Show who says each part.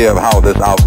Speaker 1: idea of how this outline